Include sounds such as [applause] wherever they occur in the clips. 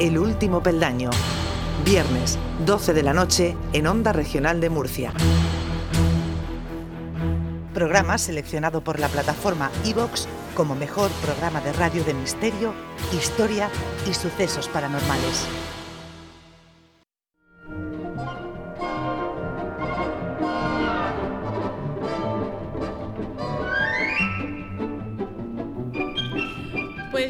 El último peldaño. Viernes, 12 de la noche, en Onda Regional de Murcia. Programa seleccionado por la plataforma Evox como mejor programa de radio de misterio, historia y sucesos paranormales.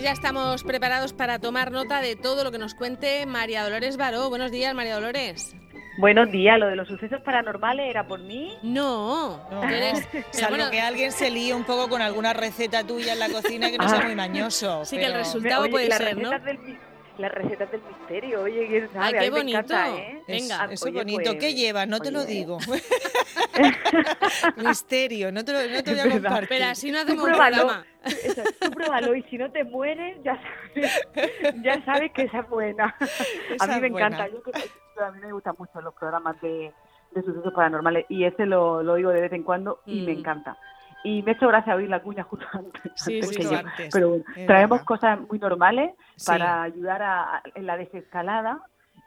Pues ya estamos preparados para tomar nota de todo lo que nos cuente María Dolores Baró. Buenos días, María Dolores. Buenos días, lo de los sucesos paranormales era por mí. No, No, eres- [laughs] salvo bueno, que alguien se líe un poco con alguna receta tuya en la cocina que no sea muy mañoso. Sí, que el resultado puede las ser, ¿no? Del, las recetas del misterio, oye, quién sabe, Ay, qué me bonito. encanta, ¿eh? Es- Venga. Eso es Oye, bonito. pues, ¿Qué llevas? No te lo oye. digo. [laughs] [laughs] Misterio, no te, lo, no te voy a compartir. Pero así no hacemos un pruébalo, programa. eso, tú pruébalo y si no te mueres, ya sabes, ya sabes que esa es buena. Esa a mí es me buena. encanta, yo creo que- a mí me gustan mucho los programas de, de sucesos paranormales y ese lo, lo oigo de vez en cuando y me Mm. encanta. Y me ha hecho gracia oír la cuña justo [laughs] antes, Sí, antes sí, que yo. antes. Pero bueno, traemos verdad. cosas muy normales Sí. para ayudar a, a- en la desescalada.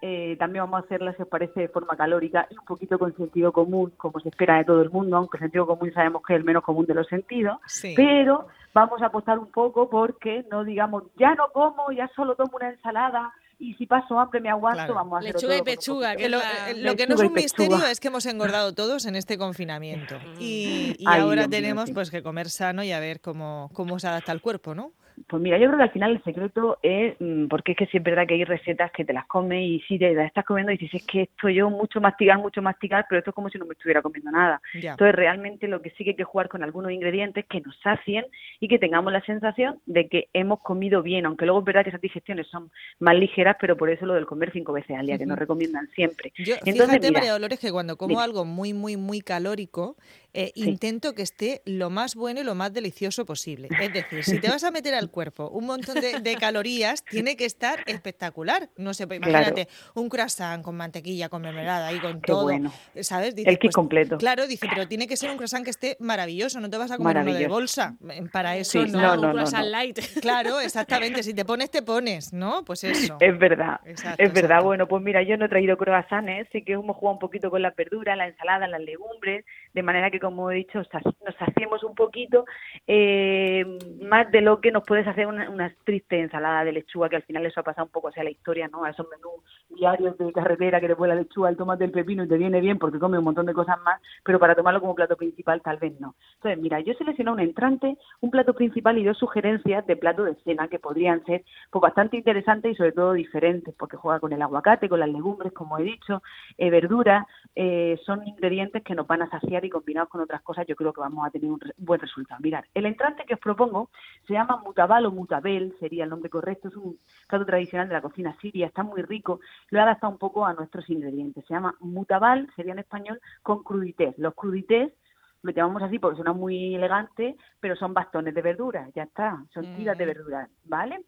Eh, también vamos a hacerlas, si os parece, de forma calórica y un poquito con sentido común, como se espera de todo el mundo, aunque el sentido común sabemos que es el menos común de los sentidos. Sí. Pero vamos a apostar un poco porque no digamos, ya no como, ya solo tomo una ensalada y si paso hambre me aguanto, Claro. vamos a hacerlo Lechuga y pechuga, que Eh, Lo, es la- lo que no es y un misterio es que hemos engordado todos en este confinamiento. Y, y Ay, ahora tenemos pues que comer sano y a ver cómo, cómo se adapta el cuerpo, ¿no? Pues mira, yo creo que al final el secreto es, mm, porque es que sí es verdad que hay recetas que te las comes y si te las estás comiendo y dices, es que esto yo mucho mastigar, mucho mastigar, pero esto es como si no me estuviera comiendo nada. Entonces realmente lo que sí que hay que jugar con algunos ingredientes que nos sacien y que tengamos la sensación de que hemos comido bien, aunque luego es verdad que esas digestiones son más ligeras, pero por eso lo del comer cinco veces al día, que nos recomiendan siempre. Yo, Entonces, fíjate, mira, María Dolores, que cuando como algo muy, muy, muy calórico, eh, Sí. intento que esté lo más bueno y lo más delicioso posible. Es decir, si te [laughs] vas a meter al cuerpo un montón de, de calorías, tiene que estar espectacular. No sé, pues Claro. imagínate un croissant con mantequilla, con mermelada y con Qué todo. bueno. ¿Sabes? El kit completo. Claro, dice, pero tiene que ser un croissant que esté maravilloso, no te vas a comer uno de bolsa. Eh, Para eso Sí, no. no, un no, croissant no. light. Claro, [laughs] exactamente. Si te pones, te pones, ¿no? Pues eso. Es verdad, Exacto, es verdad. exacto. Bueno, pues mira, yo no he traído croissants, sé que hemos jugado un poquito con las verduras, la ensalada, las legumbres, de manera que, como he dicho, nos hacemos un poquito eh, más de lo que nos puedes hacer una, triste ensalada de lechuga, que al final eso ha pasado un poco hacia la historia, ¿no? A esos menús diarios de carretera que te pone la lechuga, el tomate, el pepino y te viene bien porque come un montón de cosas más, pero para tomarlo como plato principal tal vez no. Entonces, mira, yo he seleccionado un entrante, un plato principal y dos sugerencias de plato de cena que podrían ser pues, bastante interesantes y sobre todo diferentes, porque juega con el aguacate, con las legumbres, como he dicho, eh, verduras, eh, son ingredientes que nos van a saciar y combinados con otras cosas yo creo que vamos a tener un re- buen resultado. Mirad, el entrante que os propongo se llama mutabal o mutabel, sería el nombre correcto, es un plato tradicional de la cocina siria, está muy rico, lo he adaptado un poco a nuestros ingredientes. Se llama mutabal, sería en español, con crudités. Los crudités lo llamamos así porque suena muy elegante, pero son bastones de verduras, ya está, son tiras de verduras, ¿vale?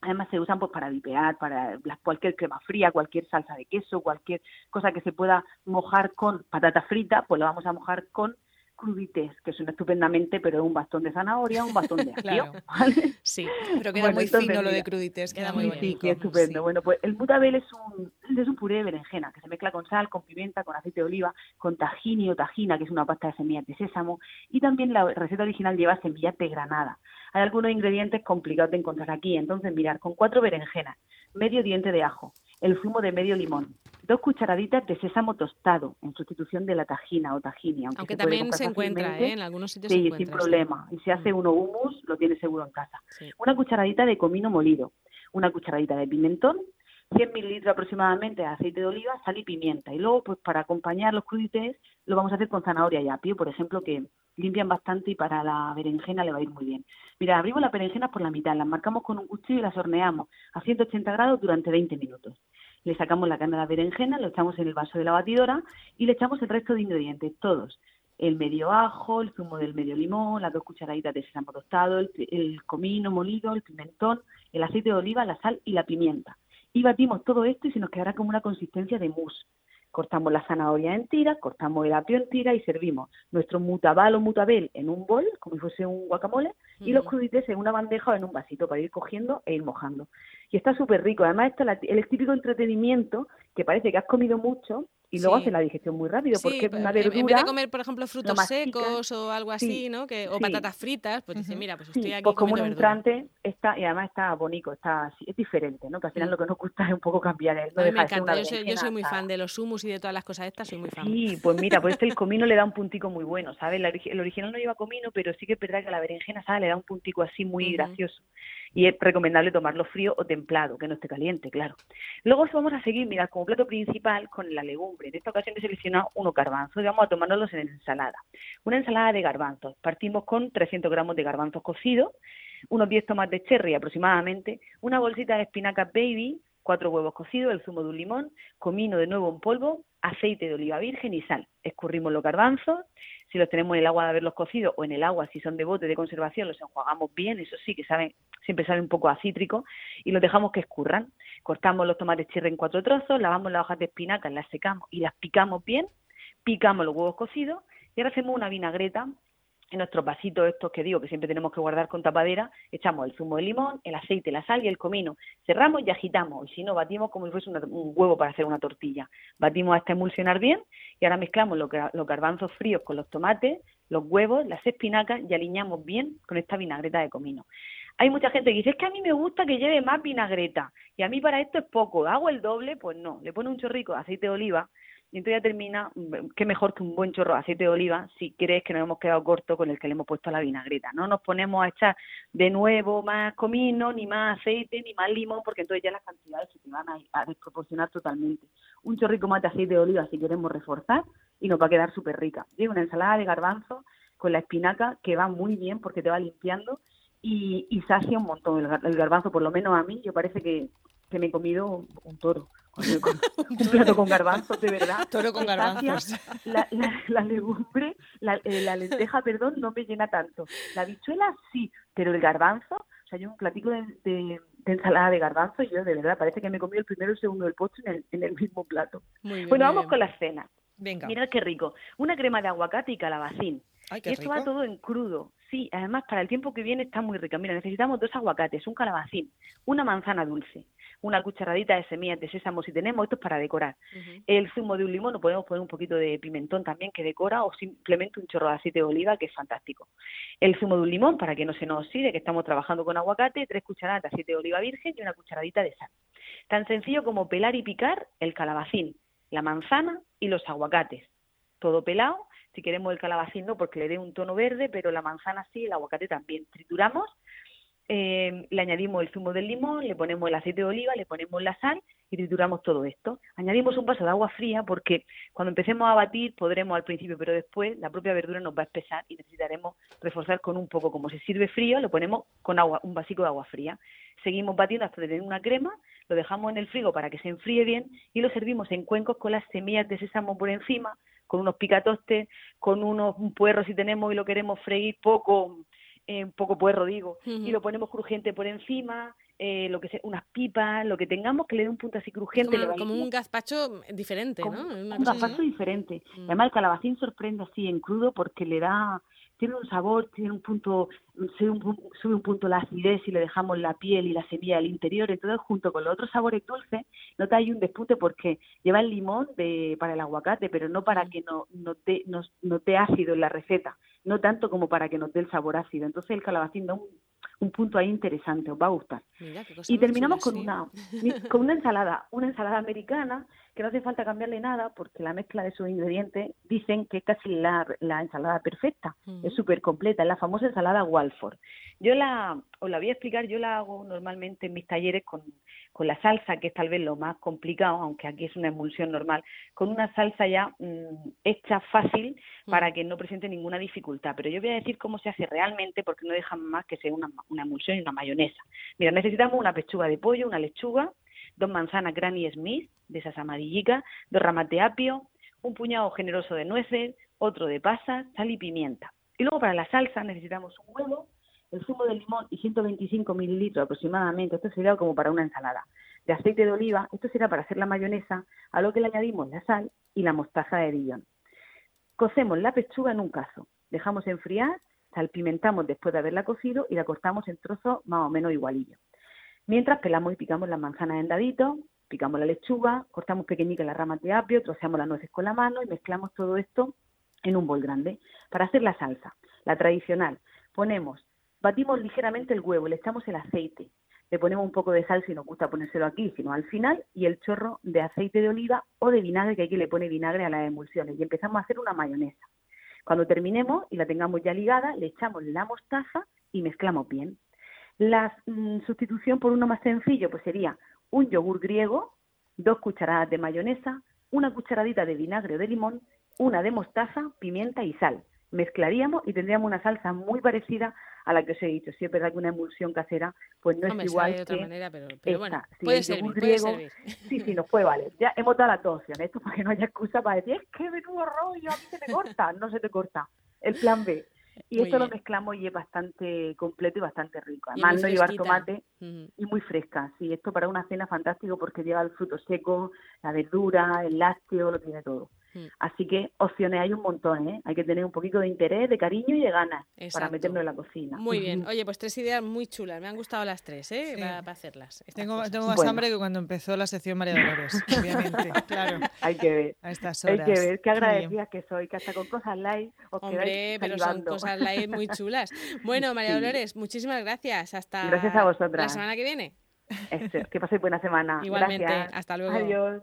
Además se usan pues para vipear, para cualquier crema fría, cualquier salsa de queso, cualquier cosa que se pueda mojar con patata frita, pues lo vamos a mojar con crudités, que suena estupendamente, pero es un bastón de zanahoria, un bastón de [laughs] apio, Claro. ¿vale? Sí. Pero queda Bueno, muy entonces, fino lo de crudités, queda muy bien. Sí, qué estupendo. sí. Bueno, pues el mutabel es un, es un puré de berenjena que se mezcla con sal, con pimienta, con aceite de oliva, con tahini o tajina, que es una pasta de semillas de sésamo, y también la receta original lleva semillas de granada. Hay algunos ingredientes complicados de encontrar aquí, entonces mirar, con cuatro berenjenas, medio diente de ajo, el zumo de medio limón, dos cucharaditas de sésamo tostado en sustitución de la tajina o tahini, aunque, Aunque se también se encuentra. ¿eh? En algunos sitios se Sí, encuentra. sin sí. problema. Y si hace uno hummus, lo tiene seguro en casa Sí. una cucharadita de comino molido, una cucharadita de pimentón, 100 mililitros aproximadamente de aceite de oliva, sal y pimienta. Y luego, pues para acompañar los crudités, lo vamos a hacer con zanahoria y apio, por ejemplo, que limpian bastante y para la berenjena le va a ir muy bien. Mira, abrimos las berenjenas por la mitad, las marcamos con un cuchillo y las horneamos a 180 grados durante 20 minutos. Le sacamos la carne de la berenjena, lo echamos en el vaso de la batidora y le echamos el resto de ingredientes, todos. El medio ajo, el zumo del medio limón, las dos cucharaditas de sésamo tostado, el, el comino molido, el pimentón, el aceite de oliva, la sal y la pimienta. Y batimos todo esto y se nos quedará como una consistencia de mousse. Cortamos la zanahoria en tiras, cortamos el apio en tiras y servimos nuestro mutabal o mutabel en un bol, como si fuese un guacamole, y los Ujú. crudités en una bandeja o en un vasito para ir cogiendo e ir mojando. Y está súper rico. Además, esto es el típico entretenimiento que parece que has comido mucho y luego hace la digestión muy rápido porque es una verdura. En vez de comer, por ejemplo, frutos secos o algo así, ¿no? Que, o patatas fritas, pues dice, mira, pues estoy aquí pues como un entrante está y además está bonito, está es diferente, ¿no? Que al final lo que nos gusta es un poco cambiar el no me encanta, yo soy, yo soy, muy fan de los humus y de todas las cosas estas, soy muy fan. Sí, pues mira, pues este el comino le da un puntico muy bueno, ¿sabes? el original no lleva comino, pero sí que es verdad que la berenjena, ¿sabes? Le da un puntico así muy gracioso y es recomendable tomarlo frío o templado, que no esté caliente, claro. Luego vamos a seguir, mirad, como plato principal con la legumbre. En esta ocasión he seleccionado uno garbanzo y vamos a tomárnoslos en ensalada. Una ensalada de garbanzos. Partimos con 300 gramos de garbanzos cocidos, unos 10 tomates cherry aproximadamente, una bolsita de espinacas baby, cuatro huevos cocidos, el zumo de un limón, comino de nuevo en polvo, aceite de oliva virgen y sal. Escurrimos los garbanzos, si los tenemos en el agua de haberlos cocido o en el agua si son de bote de conservación, los enjuagamos bien, eso sí que saben, siempre sabe un poco a cítrico, y los dejamos que escurran. Cortamos los tomates cherry en cuatro trozos, lavamos las hojas de espinaca, las secamos y las picamos bien, picamos los huevos cocidos y ahora hacemos una vinagreta en nuestros vasitos estos que digo que siempre tenemos que guardar con tapadera, echamos el zumo de limón, el aceite, la sal y el comino. Cerramos y agitamos. Y si no, batimos como si fuese un huevo para hacer una tortilla. Batimos hasta emulsionar bien y ahora mezclamos los, los garbanzos fríos con los tomates, los huevos, las espinacas y aliñamos bien con esta vinagreta de comino. Hay mucha gente que dice, es que a mí me gusta que lleve más vinagreta y a mí para esto es poco. ¿Hago el doble? Pues no. Le pone un chorrico de aceite de oliva y entonces ya termina, mm, qué mejor que un buen chorro de aceite de oliva si crees que nos hemos quedado corto con el que le hemos puesto a la vinagreta. No nos ponemos a echar de nuevo más comino, ni más aceite, ni más limón, porque entonces ya las cantidades se te van a, desproporcionar totalmente. Un chorrico más de aceite de oliva si queremos reforzar y nos va a quedar súper rica. Y una ensalada de garbanzo con la espinaca que va muy bien porque te va limpiando y, y sacia un montón el, garbanzo, por lo menos a mí, yo parece que, que me he comido un toro [laughs] un plato con garbanzos, de verdad. [laughs] Toro con garbanzos. [laughs] La, la, legumbre, eh, la, lenteja, perdón, no me llena tanto. La bichuela sí, pero el garbanzo, o sea, yo un platico de, ensalada de garbanzo y yo de verdad parece que me comí el primero, el segundo, el postre en el, en el mismo plato. bueno, vamos con la cena. Venga. Mira qué rico. Una crema de aguacate y calabacín. Ay, y esto va todo en crudo. Sí, además para el tiempo que viene está muy rica. Mira, necesitamos dos aguacates, un calabacín, una manzana dulce, una cucharadita de semillas de sésamo si tenemos, esto es para decorar. El zumo de un limón, no podemos poner un poquito de pimentón también que decora o simplemente un chorro de aceite de oliva que es fantástico. El zumo de un limón para que no se nos oxide, que estamos trabajando con aguacate, tres cucharadas de aceite de oliva virgen y una cucharadita de sal. Tan sencillo como pelar y picar el calabacín, la manzana y los aguacates. Todo pelado, si queremos el calabacín no porque le dé un tono verde, pero la manzana sí, el aguacate también. Trituramos eh, le añadimos el zumo del limón, le ponemos el aceite de oliva, le ponemos la sal y trituramos todo esto. Añadimos un vaso de agua fría porque cuando empecemos a batir podremos al principio, pero después la propia verdura nos va a espesar y necesitaremos reforzar con un poco. Como se sirve frío, lo ponemos con agua, un vasico de agua fría. Seguimos batiendo hasta tener una crema, lo dejamos en el frigo para que se enfríe bien y lo servimos en cuencos con las semillas de sésamo por encima, con unos picatostes, con unos puerros si tenemos y lo queremos freír poco eh, un poco puerro digo, y lo ponemos crujiente por encima, eh, lo que sea, unas pipas, lo que tengamos que le dé un punto así crujiente. Como, un gazpacho diferente, ¿no? un gazpacho diferente. Mm. Además el calabacín sorprende así en crudo porque le da, tiene un sabor, tiene un punto, sube un, sube un punto la acidez y le dejamos la piel y la semilla al interior, entonces junto con los otros sabores dulces, nota hay un despunte porque lleva el limón de, para el aguacate, pero no para mm. que no, no, te, no, no te ácido en la receta no tanto como para que nos dé el sabor ácido. Entonces el calabacín da un, punto ahí interesante, os va a gustar. y terminamos con una, [laughs] con una ensalada, una ensalada americana que no hace falta cambiarle nada porque la mezcla de sus ingredientes dicen que es casi la, ensalada perfecta, es súper completa, es la famosa ensalada Walford. Yo la, os la voy a explicar, yo la hago normalmente en mis talleres con, con la salsa, que es tal vez lo más complicado, aunque aquí es una emulsión normal, con una salsa ya mm, hecha fácil mm. para que no presente ninguna dificultad. Pero yo voy a decir cómo se hace realmente porque no dejan más que sea una, una emulsión y una mayonesa. Mira, necesitamos una pechuga de pollo, una lechuga, dos manzanas Granny Smith, de esas amarillicas, dos ramas de apio, un puñado generoso de nueces, otro de pasas, sal y pimienta. Y luego para la salsa necesitamos un huevo, el zumo de limón y 125 mililitros aproximadamente, esto sería como para una ensalada, de aceite de oliva, esto será para hacer la mayonesa, a lo que le añadimos la sal y la mostaza de Dijon. Cocemos la pechuga en un cazo, dejamos enfriar, salpimentamos después de haberla cocido y la cortamos en trozos más o menos igualillos. Mientras pelamos y picamos las manzanas en daditos, picamos la lechuga, cortamos pequeñitas las ramas de apio, troceamos las nueces con la mano y mezclamos todo esto en un bol grande. Para hacer la salsa, la tradicional, ponemos, batimos ligeramente el huevo, le echamos el aceite, le ponemos un poco de sal si nos gusta ponérselo aquí, sino al final, y el chorro de aceite de oliva o de vinagre, que aquí le pone vinagre a las emulsiones, y empezamos a hacer una mayonesa. Cuando terminemos y la tengamos ya ligada, le echamos la mostaza y mezclamos bien. La mm, sustitución por uno más sencillo pues sería un yogur griego, dos cucharadas de mayonesa, una cucharadita de vinagre o de limón, una de mostaza, pimienta y sal mezclaríamos y tendríamos una salsa muy parecida a la que os he dicho. Si es verdad que una emulsión casera, pues no es igual de otra que manera, pero, bueno, puede, griego, Sí, sí, nos puede valer. Ya hemos dado las dos opciones. Esto para que no haya excusa para decir, es que menudo rollo, a mí se me corta. No se te corta. El plan B. Y esto lo mezclamos y es bastante completo y bastante rico. Además, no llevar tomate y muy fresca. Sí, esto para una cena fantástico porque lleva el fruto seco, la verdura, el lácteo, lo tiene todo. Mm. Así que opciones hay un montón, ¿eh? Hay que tener un poquito de interés, de cariño y de ganas para meternos en la cocina. Muy bien. Oye, pues tres ideas muy chulas. Me han gustado las tres, ¿eh? Para, hacerlas. Tengo, tengo, más hambre que cuando empezó la sección María Dolores, [laughs] obviamente. claro. Hay que ver. A estas horas. Hay que ver. Qué agradecida que soy, que hasta con cosas light os Hombre, pero son cosas light muy [laughs] chulas. Bueno, María Dolores, muchísimas gracias. Hasta gracias a vosotras. la semana que viene. que paséis buena semana. Igualmente. Hasta luego. Adiós.